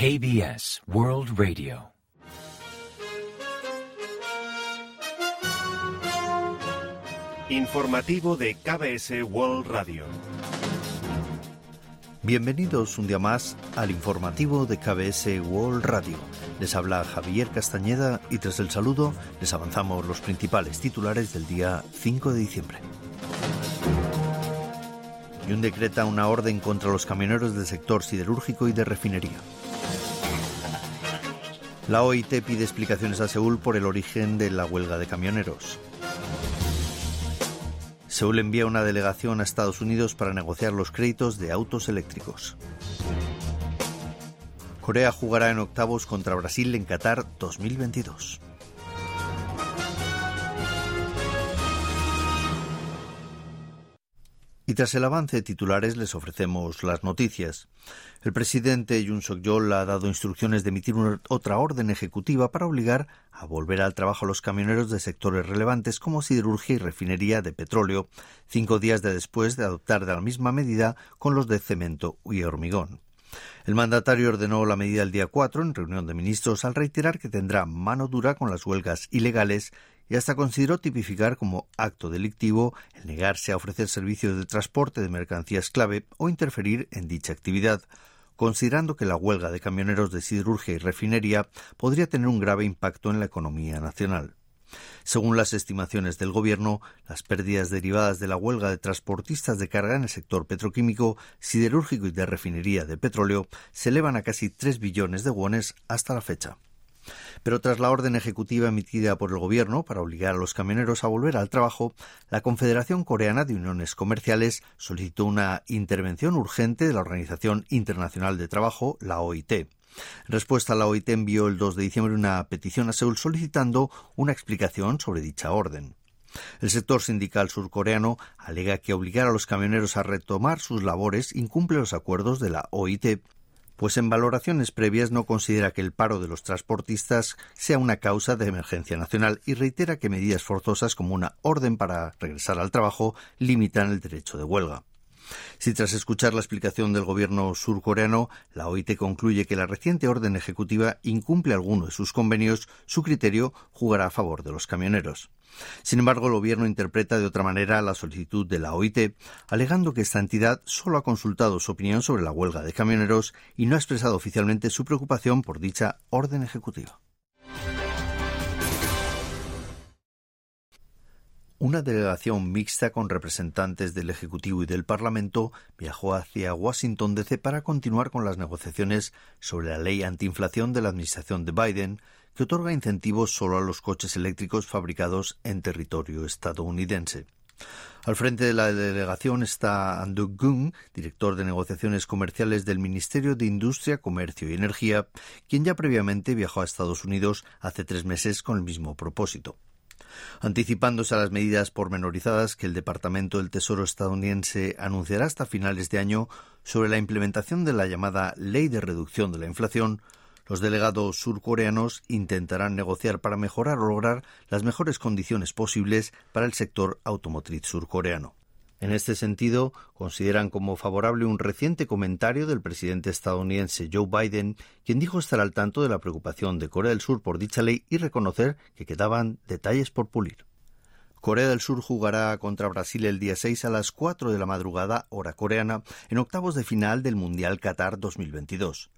KBS World Radio. Informativo de KBS World Radio. Bienvenidos un día más al informativo de KBS World Radio. Les habla Javier Castañeda y tras el saludo les avanzamos los principales titulares del día 5 de diciembre. Y un decreta una orden contra los camioneros del sector siderúrgico y de refinería. La OIT pide explicaciones a Seúl por el origen de la huelga de camioneros. Seúl envía una delegación a Estados Unidos para negociar los créditos de autos eléctricos. Corea jugará en octavos contra Brasil en Qatar 2022. Y tras el avance de titulares les ofrecemos las noticias. El presidente Yoon Suk-yeol ha dado instrucciones de emitir otra orden ejecutiva para obligar a volver al trabajo a los camioneros de sectores relevantes como siderurgia y refinería de petróleo, cinco días después de adoptar de la misma medida con los de cemento y hormigón. El mandatario ordenó la medida el día 4 en reunión de ministros al reiterar que tendrá mano dura con las huelgas ilegales y hasta consideró tipificar como acto delictivo el negarse a ofrecer servicios de transporte de mercancías clave o interferir en dicha actividad, considerando que la huelga de camioneros de siderurgia y refinería podría tener un grave impacto en la economía nacional. Según las estimaciones del Gobierno, las pérdidas derivadas de la huelga de transportistas de carga en el sector petroquímico, siderúrgico y de refinería de petróleo se elevan a casi 3 billones de wones hasta la fecha. Pero tras la orden ejecutiva emitida por el Gobierno para obligar a los camioneros a volver al trabajo, la Confederación Coreana de Uniones Comerciales solicitó una intervención urgente de la Organización Internacional de Trabajo, la OIT. En respuesta, la OIT envió el 2 de diciembre una petición a Seúl solicitando una explicación sobre dicha orden. El sector sindical surcoreano alega que obligar a los camioneros a retomar sus labores incumple los acuerdos de la OIT pues en valoraciones previas no considera que el paro de los transportistas sea una causa de emergencia nacional y reitera que medidas forzosas como una orden para regresar al trabajo limitan el derecho de huelga. Si tras escuchar la explicación del gobierno surcoreano, la OIT concluye que la reciente orden ejecutiva incumple alguno de sus convenios, su criterio jugará a favor de los camioneros. Sin embargo, el gobierno interpreta de otra manera la solicitud de la OIT, alegando que esta entidad solo ha consultado su opinión sobre la huelga de camioneros y no ha expresado oficialmente su preocupación por dicha orden ejecutiva. Una delegación mixta con representantes del Ejecutivo y del Parlamento viajó hacia Washington DC para continuar con las negociaciones sobre la ley antiinflación de la administración de Biden, que otorga incentivos solo a los coches eléctricos fabricados en territorio estadounidense. Al frente de la delegación está Andrew Gung, director de negociaciones comerciales del Ministerio de Industria, Comercio y Energía, quien ya previamente viajó a Estados Unidos hace tres meses con el mismo propósito. Anticipándose a las medidas pormenorizadas que el Departamento del Tesoro estadounidense anunciará hasta finales de año sobre la implementación de la llamada Ley de Reducción de la Inflación, los delegados surcoreanos intentarán negociar para mejorar o lograr las mejores condiciones posibles para el sector automotriz surcoreano. En este sentido, consideran como favorable un reciente comentario del presidente estadounidense Joe Biden, quien dijo estar al tanto de la preocupación de Corea del Sur por dicha ley y reconocer que quedaban detalles por pulir. Corea del Sur jugará contra Brasil el día 6 a las 4 de la madrugada, hora coreana, en octavos de final del Mundial Qatar 2022.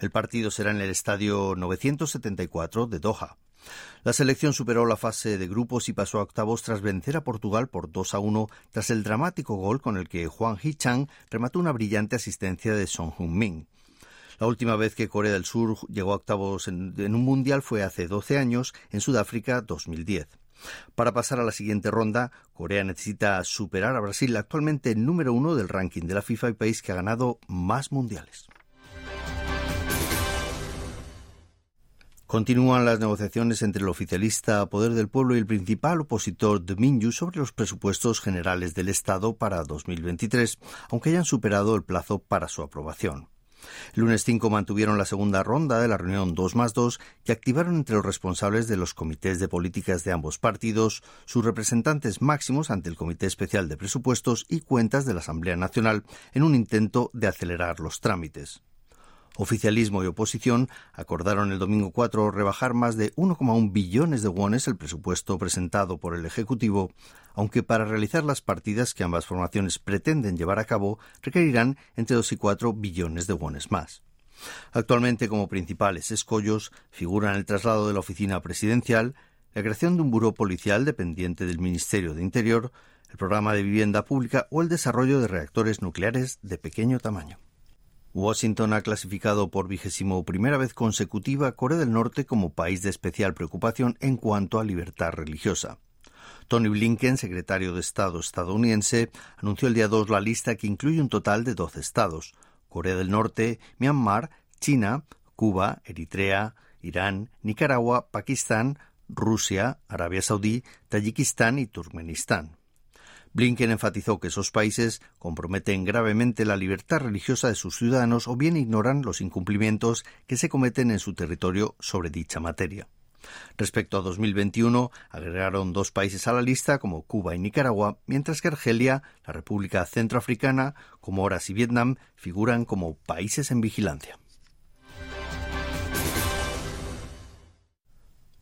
El partido será en el estadio 974 de Doha. La selección superó la fase de grupos y pasó a octavos tras vencer a Portugal por 2 a 1 tras el dramático gol con el que Juan Hee-chang remató una brillante asistencia de Song Hun-min. La última vez que Corea del Sur llegó a octavos en, en, un mundial fue hace 12 años, en Sudáfrica 2010. Para pasar a la siguiente ronda, Corea necesita superar a Brasil, actualmente número uno del ranking de la FIFA y país que ha ganado más mundiales. Continúan las negociaciones entre el oficialista Poder del Pueblo y el principal opositor de sobre los presupuestos generales del Estado para 2023, aunque hayan superado el plazo para su aprobación. El lunes 5 mantuvieron la segunda ronda de la reunión 2 más 2 que activaron entre los responsables de los comités de políticas de ambos partidos sus representantes máximos ante el Comité Especial de Presupuestos y Cuentas de la Asamblea Nacional en un intento de acelerar los trámites. Oficialismo y oposición acordaron el domingo 4 rebajar más de 1,1 billones de wones el presupuesto presentado por el Ejecutivo, aunque para realizar las partidas que ambas formaciones pretenden llevar a cabo requerirán entre 2 y 4 billones de wones más. Actualmente, como principales escollos, figuran el traslado de la oficina presidencial, la creación de un buró policial dependiente del Ministerio de Interior, el programa de vivienda pública o el desarrollo de reactores nucleares de pequeño tamaño. Washington ha clasificado por vigésimo primera vez consecutiva Corea del Norte como país de especial preocupación en cuanto a libertad religiosa. Tony Blinken, secretario de Estado estadounidense, anunció el día 2 la lista que incluye un total de 12 estados: Corea del Norte, Myanmar, China, Cuba, Eritrea, Irán, Nicaragua, Pakistán, Rusia, Arabia Saudí, Tayikistán y Turkmenistán. Blinken enfatizó que esos países comprometen gravemente la libertad religiosa de sus ciudadanos o bien ignoran los incumplimientos que se cometen en su territorio sobre dicha materia. Respecto a 2021, agregaron dos países a la lista como Cuba y Nicaragua, mientras que Argelia, la República Centroafricana, Comoras y Vietnam figuran como países en vigilancia.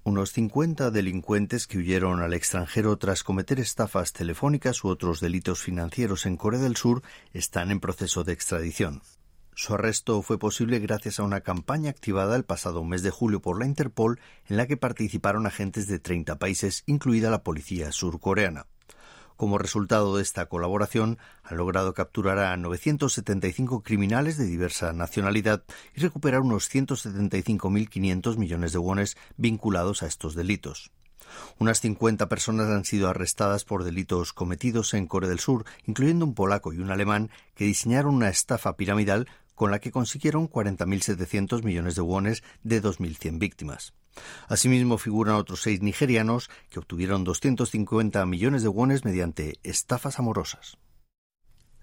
Unos 50 delincuentes que huyeron al extranjero tras cometer estafas telefónicas u otros delitos financieros en Corea del Sur están en proceso de extradición. Su arresto fue posible gracias a una campaña activada el pasado mes de julio por la Interpol en la que participaron agentes de 30 países, incluida la policía surcoreana. Como resultado de esta colaboración, han logrado capturar a 975 criminales de diversa nacionalidad y recuperar unos 175.500 millones de wones vinculados a estos delitos. Unas 50 personas han sido arrestadas por delitos cometidos en Corea del Sur, incluyendo un polaco y un alemán que diseñaron una estafa piramidal con la que consiguieron 40.700 millones de wones de 2.100 víctimas. Asimismo figuran otros seis nigerianos que obtuvieron 250 millones de wones mediante estafas amorosas.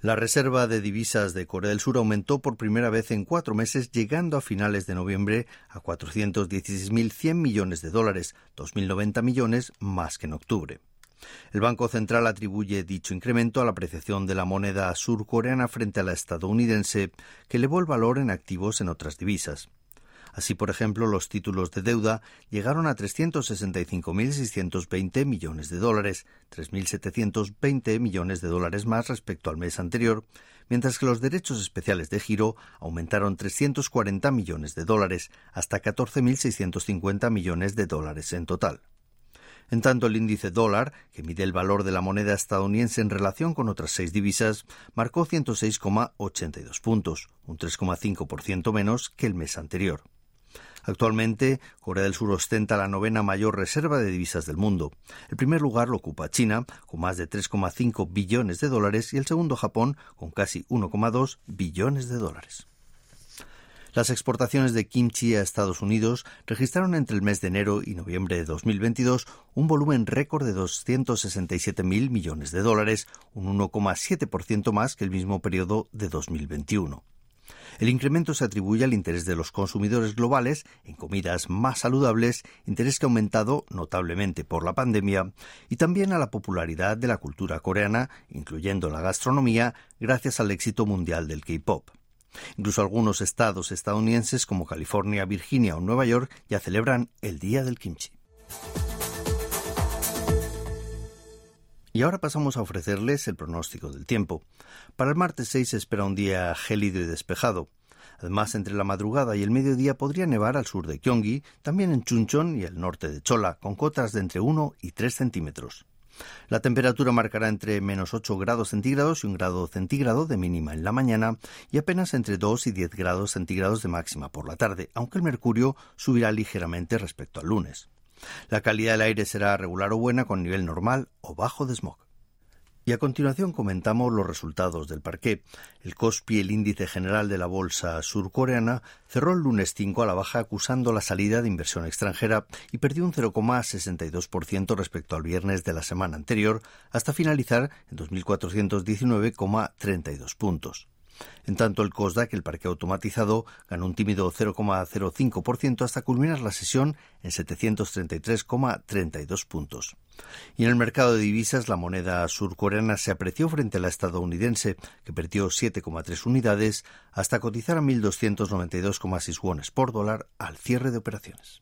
La reserva de divisas de Corea del Sur aumentó por primera vez en cuatro meses, llegando a finales de noviembre a 416.100 millones de dólares, 2.090 millones más que en octubre. El Banco Central atribuye dicho incremento a la apreciación de la moneda surcoreana frente a la estadounidense, que elevó el valor en activos en otras divisas. Así, por ejemplo, los títulos de deuda llegaron a 365.620 millones de dólares, 3.720 millones de dólares más respecto al mes anterior, mientras que los derechos especiales de giro aumentaron 340 millones de dólares, hasta 14.650 millones de dólares en total. En tanto, el índice dólar, que mide el valor de la moneda estadounidense en relación con otras seis divisas, marcó 106,82 puntos, un 3,5% menos que el mes anterior. Actualmente, Corea del Sur ostenta la novena mayor reserva de divisas del mundo. El primer lugar lo ocupa China, con más de 3,5 billones de dólares, y el segundo Japón, con casi 1,2 billones de dólares. Las exportaciones de kimchi a Estados Unidos registraron entre el mes de enero y noviembre de 2022 un volumen récord de 267.000 millones de dólares, un 1,7% más que el mismo periodo de 2021. El incremento se atribuye al interés de los consumidores globales en comidas más saludables, interés que ha aumentado notablemente por la pandemia, y también a la popularidad de la cultura coreana, incluyendo la gastronomía, gracias al éxito mundial del K-pop. Incluso algunos estados estadounidenses como California, Virginia o Nueva York ya celebran el Día del Kimchi. Y ahora pasamos a ofrecerles el pronóstico del tiempo. Para el martes 6 se espera un día gélido y despejado. Además, entre la madrugada y el mediodía podría nevar al sur de Gyeonggi, también en Chuncheon y el norte de Chola, con cotas de entre 1 y 3 centímetros. La temperatura marcará entre menos 8 grados centígrados y un grado centígrado de mínima en la mañana y apenas entre 2 y 10 grados centígrados de máxima por la tarde, aunque el mercurio subirá ligeramente respecto al lunes. La calidad del aire será regular o buena con nivel normal o bajo de smog. Y a continuación comentamos los resultados del parqué. El COSPI, el índice general de la bolsa surcoreana, cerró el lunes 5 a la baja acusando la salida de inversión extranjera y perdió un 0,62% respecto al viernes de la semana anterior, hasta finalizar en 2.419,32 puntos. En tanto, el COSDAC, el parque automatizado, ganó un tímido 0,05% hasta culminar la sesión en 733,32 puntos. Y en el mercado de divisas, la moneda surcoreana se apreció frente a la estadounidense, que perdió 7,3 unidades hasta cotizar a 1.292,6 wones por dólar al cierre de operaciones.